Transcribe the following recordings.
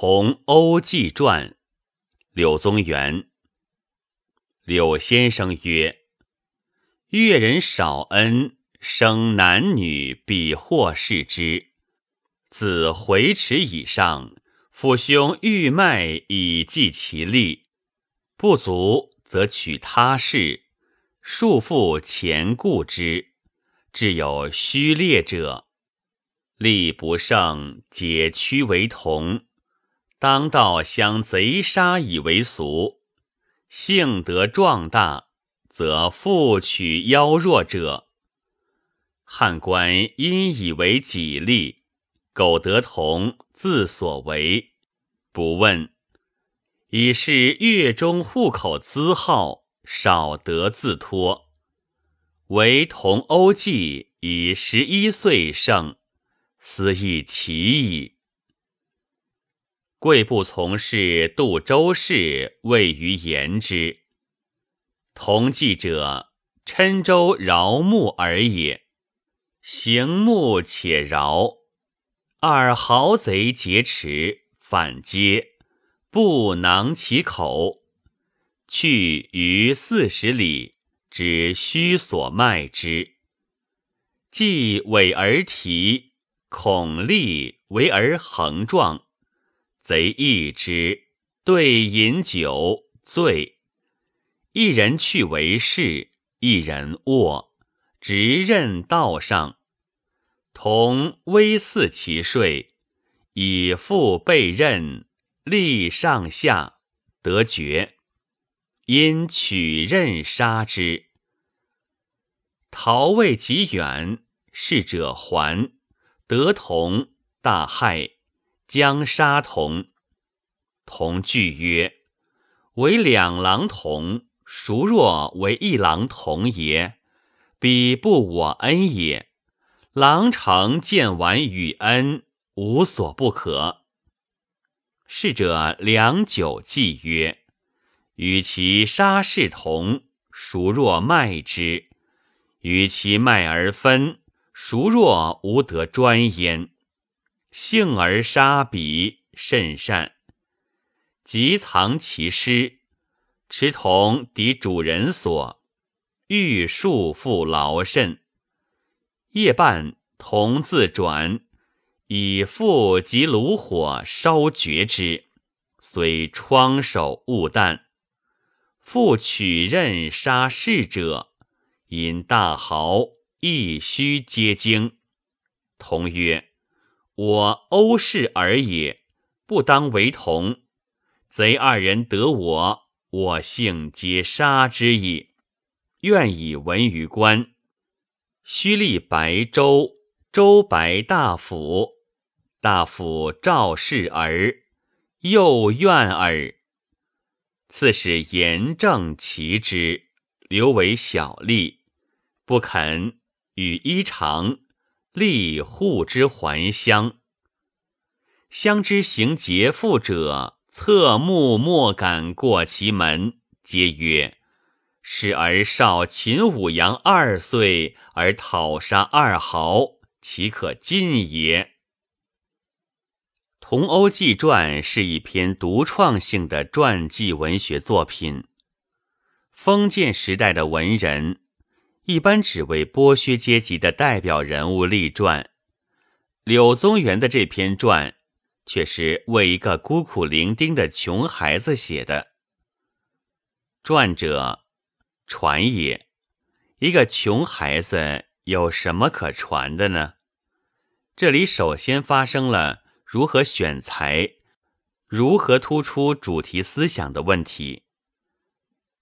同欧记传，柳宗元。柳先生曰：“越人少恩，生男女比获视之。自回迟以上，父兄欲卖以济其力，不足则取他事，束缚前顾之，至有虚劣者，力不胜，解屈为同。”当道相贼杀以为俗，性德壮大，则复取妖弱者。汉官因以为己利，苟得同自所为，不问，以是月中户口资号少得自托。唯同欧记以十一岁盛，斯亦奇矣。贵部从事杜州事，位于言之。同济者，郴州饶木耳也。行木且饶，二豪贼劫持，反皆不囊其口。去于四十里，只须所卖之。既委而提，恐立为而横状。贼易之，对饮酒醉，一人去为士，一人卧，直任道上，同微似其睡，以复被任，立上下，得绝，因取刃杀之。逃未及远，逝者还，得同大骇。将杀童，童惧曰：“为两郎童，孰若为一郎童也？彼不我恩也。郎承见完与恩，无所不可。”逝者良久，计曰：“与其杀士童，孰若卖之？与其卖而分，孰若无得专焉？”幸而杀彼甚善，即藏其尸，持同抵主人所，欲束缚劳甚。夜半，同自转，以复及炉火烧绝之，虽疮手勿啖。复取刃杀士者，因大豪，亦须皆惊。同曰。我欧氏儿也，不当为同。贼二人得我，我幸皆杀之矣。愿以闻于官。须立白州，州白大府，大府赵氏儿，又怨耳。刺史严正其之，留为小吏，不肯与衣裳。立护之还乡，乡之行劫富者，侧目莫敢过其门，皆曰：“是儿少秦舞阳二岁而讨杀二豪，岂可尽也？”《同欧记传》是一篇独创性的传记文学作品。封建时代的文人。一般只为剥削阶级的代表人物立传，柳宗元的这篇传却是为一个孤苦伶仃的穷孩子写的。传者传也，一个穷孩子有什么可传的呢？这里首先发生了如何选材、如何突出主题思想的问题。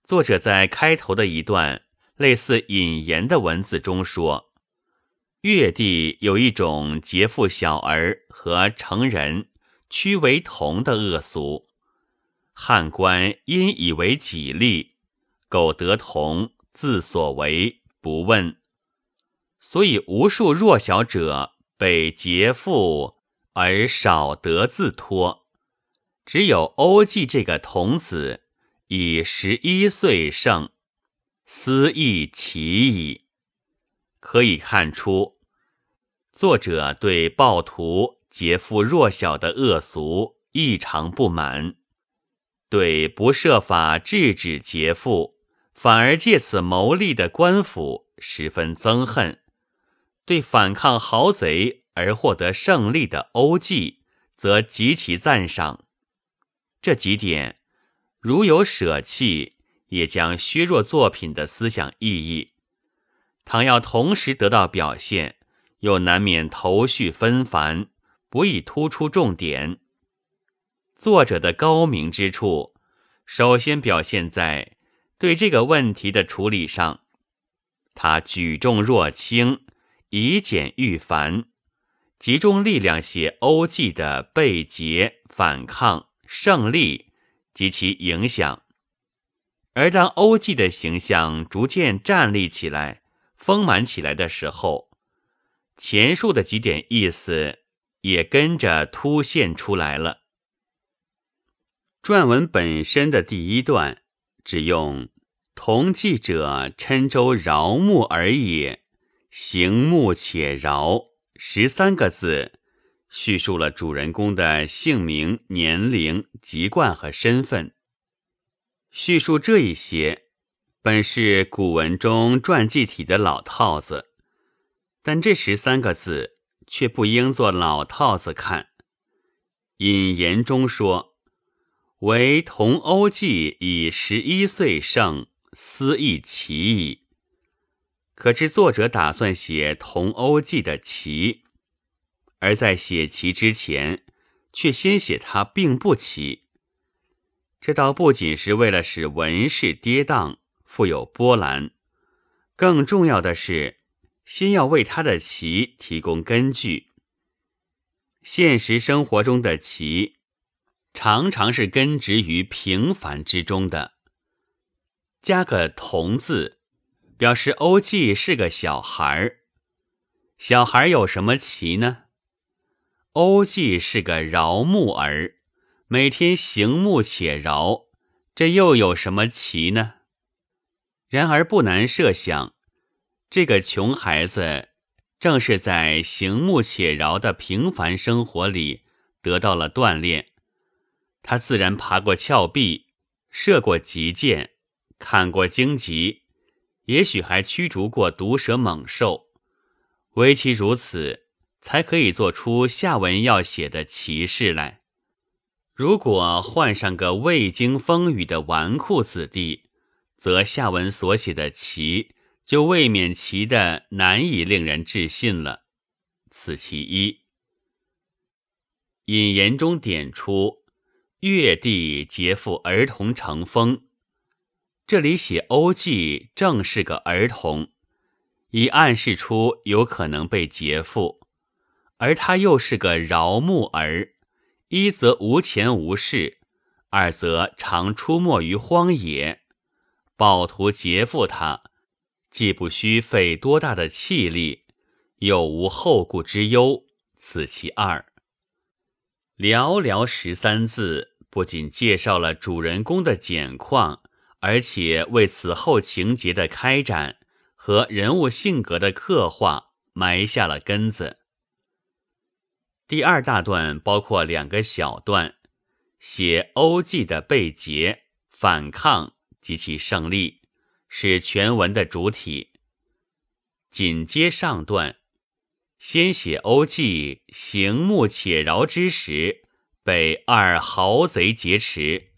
作者在开头的一段。类似引言的文字中说，越地有一种劫富小儿和成人屈为同的恶俗，汉官因以为己利，苟得同自所为，不问，所以无数弱小者被劫富而少得自托，只有欧记这个童子以十一岁胜。思亦奇矣，可以看出，作者对暴徒劫富弱小的恶俗异常不满，对不设法制止劫富，反而借此谋利的官府十分憎恨；对反抗豪贼而获得胜利的欧济，则极其赞赏。这几点，如有舍弃，也将削弱作品的思想意义；倘要同时得到表现，又难免头绪纷繁，不易突出重点。作者的高明之处，首先表现在对这个问题的处理上，他举重若轻，以简驭繁。集中力量写欧济的被劫、反抗、胜利及其影响，而当欧记的形象逐渐站立起来、丰满起来的时候，前述的几点意思也跟着凸现出来了。传文本身的第一段只用“同记者郴州饶木而也，行木且饶”。十三个字，叙述了主人公的姓名、年龄、籍贯和身份。叙述这一些，本是古文中传记体的老套子，但这十三个字却不应做老套子看。引言中说：“唯同欧记以十一岁盛，思亦奇矣。”可知作者打算写同欧记的奇，而在写奇之前，却先写他并不奇。这倒不仅是为了使文事跌宕、富有波澜，更重要的是，先要为他的奇提供根据。现实生活中的奇，常常是根植于平凡之中的。加个同字。表示欧记是个小孩儿，小孩有什么奇呢？欧记是个饶木儿，每天行木且饶，这又有什么奇呢？然而不难设想，这个穷孩子正是在行木且饶的平凡生活里得到了锻炼，他自然爬过峭壁，射过急箭，看过荆棘。也许还驱逐过毒蛇猛兽，唯其如此，才可以做出下文要写的奇事来。如果换上个未经风雨的纨绔子弟，则下文所写的奇就未免奇的难以令人置信了。此其一。引言中点出，越地劫富儿童成风。这里写欧记正是个儿童，已暗示出有可能被劫富，而他又是个饶木儿，一则无钱无势，二则常出没于荒野，暴徒劫富他，既不需费多大的气力，又无后顾之忧，此其二。寥寥十三字，不仅介绍了主人公的简况。而且为此后情节的开展和人物性格的刻画埋下了根子。第二大段包括两个小段，写欧记的被劫、反抗及其胜利，是全文的主体。紧接上段，先写欧记行目且饶之时，被二豪贼劫持。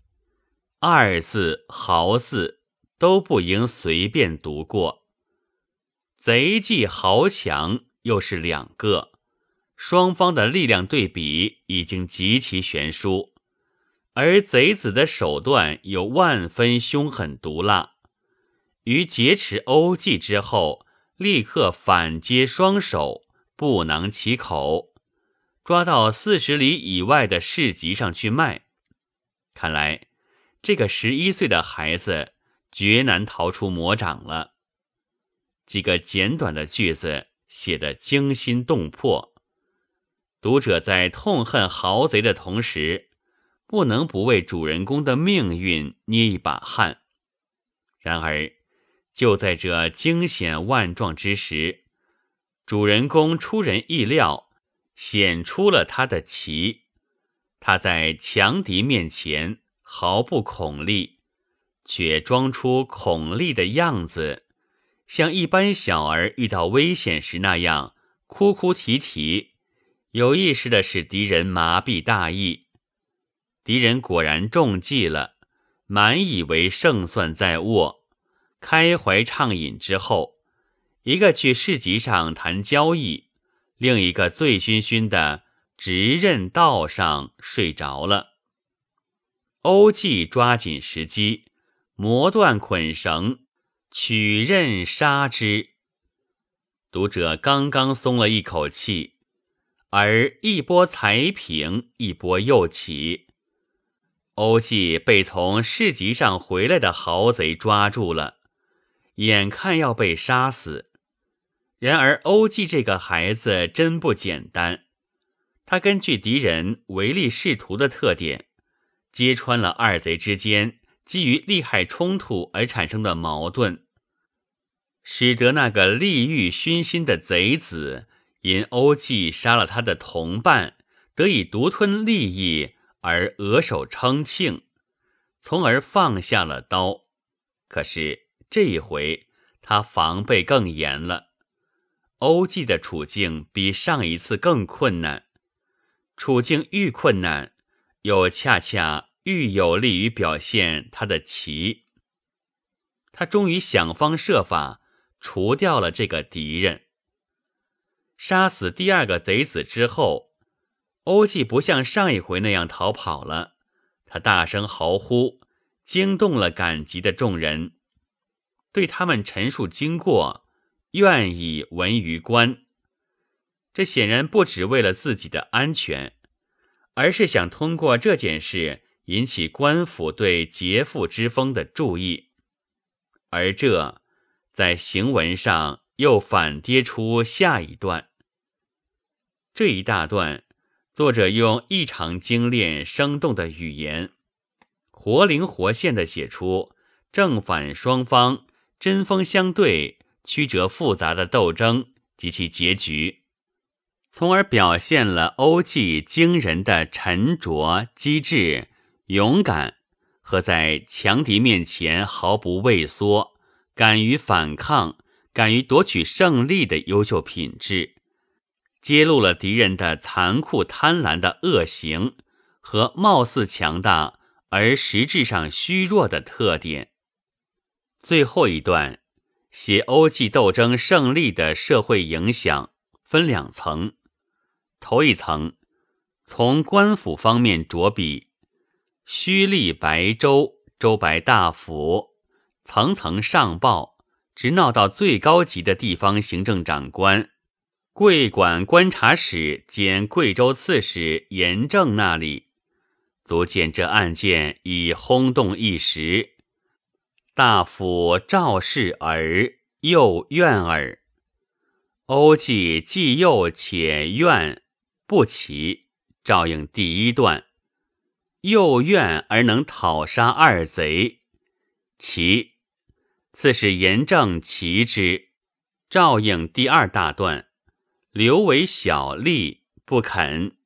二字、豪字都不应随便读过。贼计豪强又是两个，双方的力量对比已经极其悬殊，而贼子的手段又万分凶狠毒辣。于劫持欧计之后，立刻反接双手，不能其口，抓到四十里以外的市集上去卖。看来。这个十一岁的孩子绝难逃出魔掌了。几个简短的句子写得惊心动魄，读者在痛恨豪贼的同时，不能不为主人公的命运捏一把汗。然而，就在这惊险万状之时，主人公出人意料，显出了他的奇。他在强敌面前毫不恐厉，却装出恐厉的样子，像一般小儿遇到危险时那样哭哭啼啼，有意识的使敌人麻痹大意。敌人果然中计了，满以为胜算在握，开怀畅饮之后，一个去市集上谈交易，另一个醉醺醺的。直刃道上睡着了。欧记抓紧时机，磨断捆绳，取刃杀之。读者刚刚松了一口气，而一波才平，一波又起。欧纪被从市集上回来的豪贼抓住了，眼看要被杀死。然而欧纪这个孩子真不简单。他根据敌人唯利是图的特点，揭穿了二贼之间基于利害冲突而产生的矛盾，使得那个利欲熏心的贼子因欧纪杀了他的同伴，得以独吞利益而额首称庆，从而放下了刀。可是这一回他防备更严了，欧纪的处境比上一次更困难。处境愈困难，又恰恰愈有利于表现他的奇。他终于想方设法除掉了这个敌人。杀死第二个贼子之后，欧纪不像上一回那样逃跑了，他大声嚎呼，惊动了赶集的众人，对他们陈述经过，愿以闻于观。这显然不只为了自己的安全，而是想通过这件事引起官府对劫富之风的注意，而这在行文上又反跌出下一段。这一大段，作者用异常精炼、生动的语言，活灵活现地写出正反双方针锋相对、曲折复杂的斗争及其结局。从而表现了欧纪惊人的沉着、机智、勇敢和在强敌面前毫不畏缩、敢于反抗、敢于夺取胜利的优秀品质，揭露了敌人的残酷贪婪的恶行和貌似强大而实质上虚弱的特点。最后一段写欧纪斗争胜利的社会影响，分两层。头一层，从官府方面着笔，虚立白州、州白大府，层层上报，直闹到最高级的地方行政长官、贵管观察使兼贵州刺史严正那里，足见这案件已轰动一时。大夫赵氏儿，又怨耳。欧纪既幼且怨。不齐，照应第一段，又怨而能讨杀二贼，其次是严正齐之，照应第二大段，刘为小吏不肯，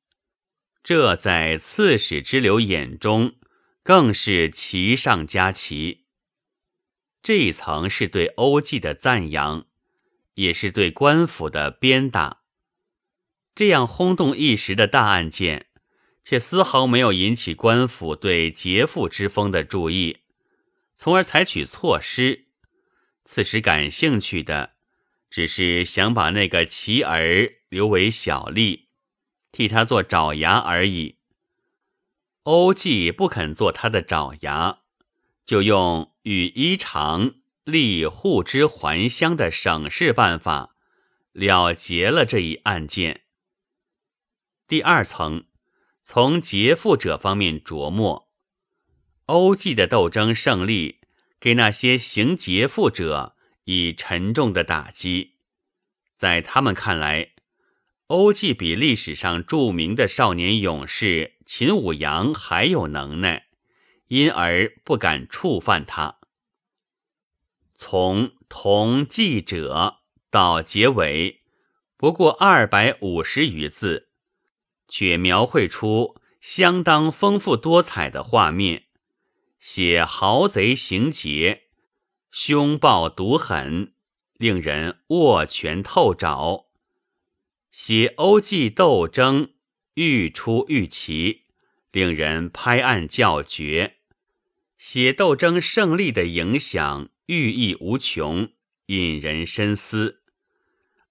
这在刺史之流眼中更是奇上加奇。这一层是对欧纪的赞扬，也是对官府的鞭打。这样轰动一时的大案件，却丝毫没有引起官府对劫富之风的注意，从而采取措施。此时感兴趣的，只是想把那个奇儿留为小吏，替他做爪牙而已。欧纪不肯做他的爪牙，就用与衣裳立互之还乡的省事办法，了结了这一案件。第二层，从劫富者方面琢磨，欧纪的斗争胜利，给那些行劫富者以沉重的打击。在他们看来，欧记比历史上著名的少年勇士秦舞阳还有能耐，因而不敢触犯他。从同记者到结尾，不过二百五十余字。却描绘出相当丰富多彩的画面，写豪贼行劫，凶暴毒狠，令人握拳透爪；写欧计斗争，愈出愈奇，令人拍案叫绝；写斗争胜利的影响，寓意无穷，引人深思。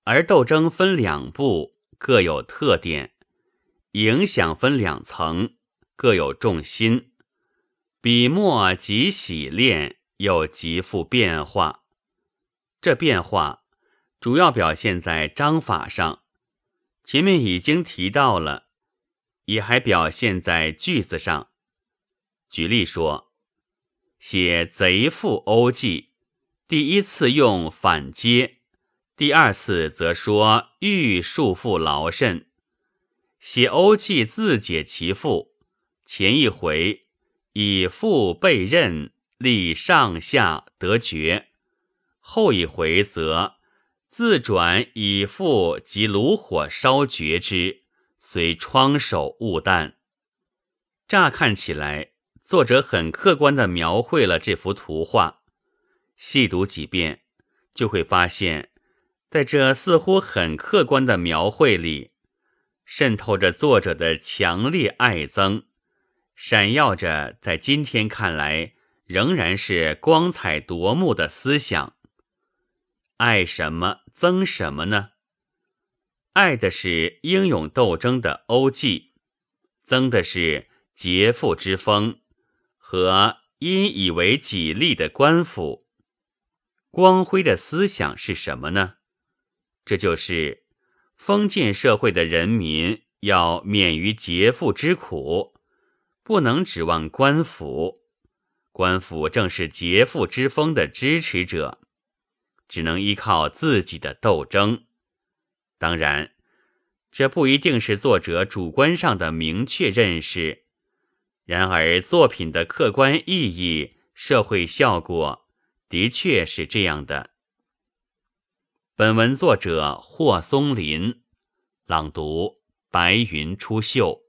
而斗争分两步，各有特点。影响分两层，各有重心，笔墨极洗练，又极富变化。这变化主要表现在章法上，前面已经提到了，也还表现在句子上。举例说，写贼父欧记，第一次用反接，第二次则说欲束缚劳甚。写欧记自解其父，前一回以父被刃，立上下得绝；后一回则自转以父及炉火烧绝之，虽窗手勿惮。乍看起来，作者很客观地描绘了这幅图画。细读几遍，就会发现，在这似乎很客观的描绘里。渗透着作者的强烈爱憎，闪耀着在今天看来仍然是光彩夺目的思想。爱什么，增什么呢？爱的是英勇斗争的欧记，增的是劫富之风和因以为己利的官府。光辉的思想是什么呢？这就是。封建社会的人民要免于劫富之苦，不能指望官府。官府正是劫富之风的支持者，只能依靠自己的斗争。当然，这不一定是作者主观上的明确认识。然而，作品的客观意义、社会效果，的确是这样的。本文作者霍松林，朗读：白云出岫。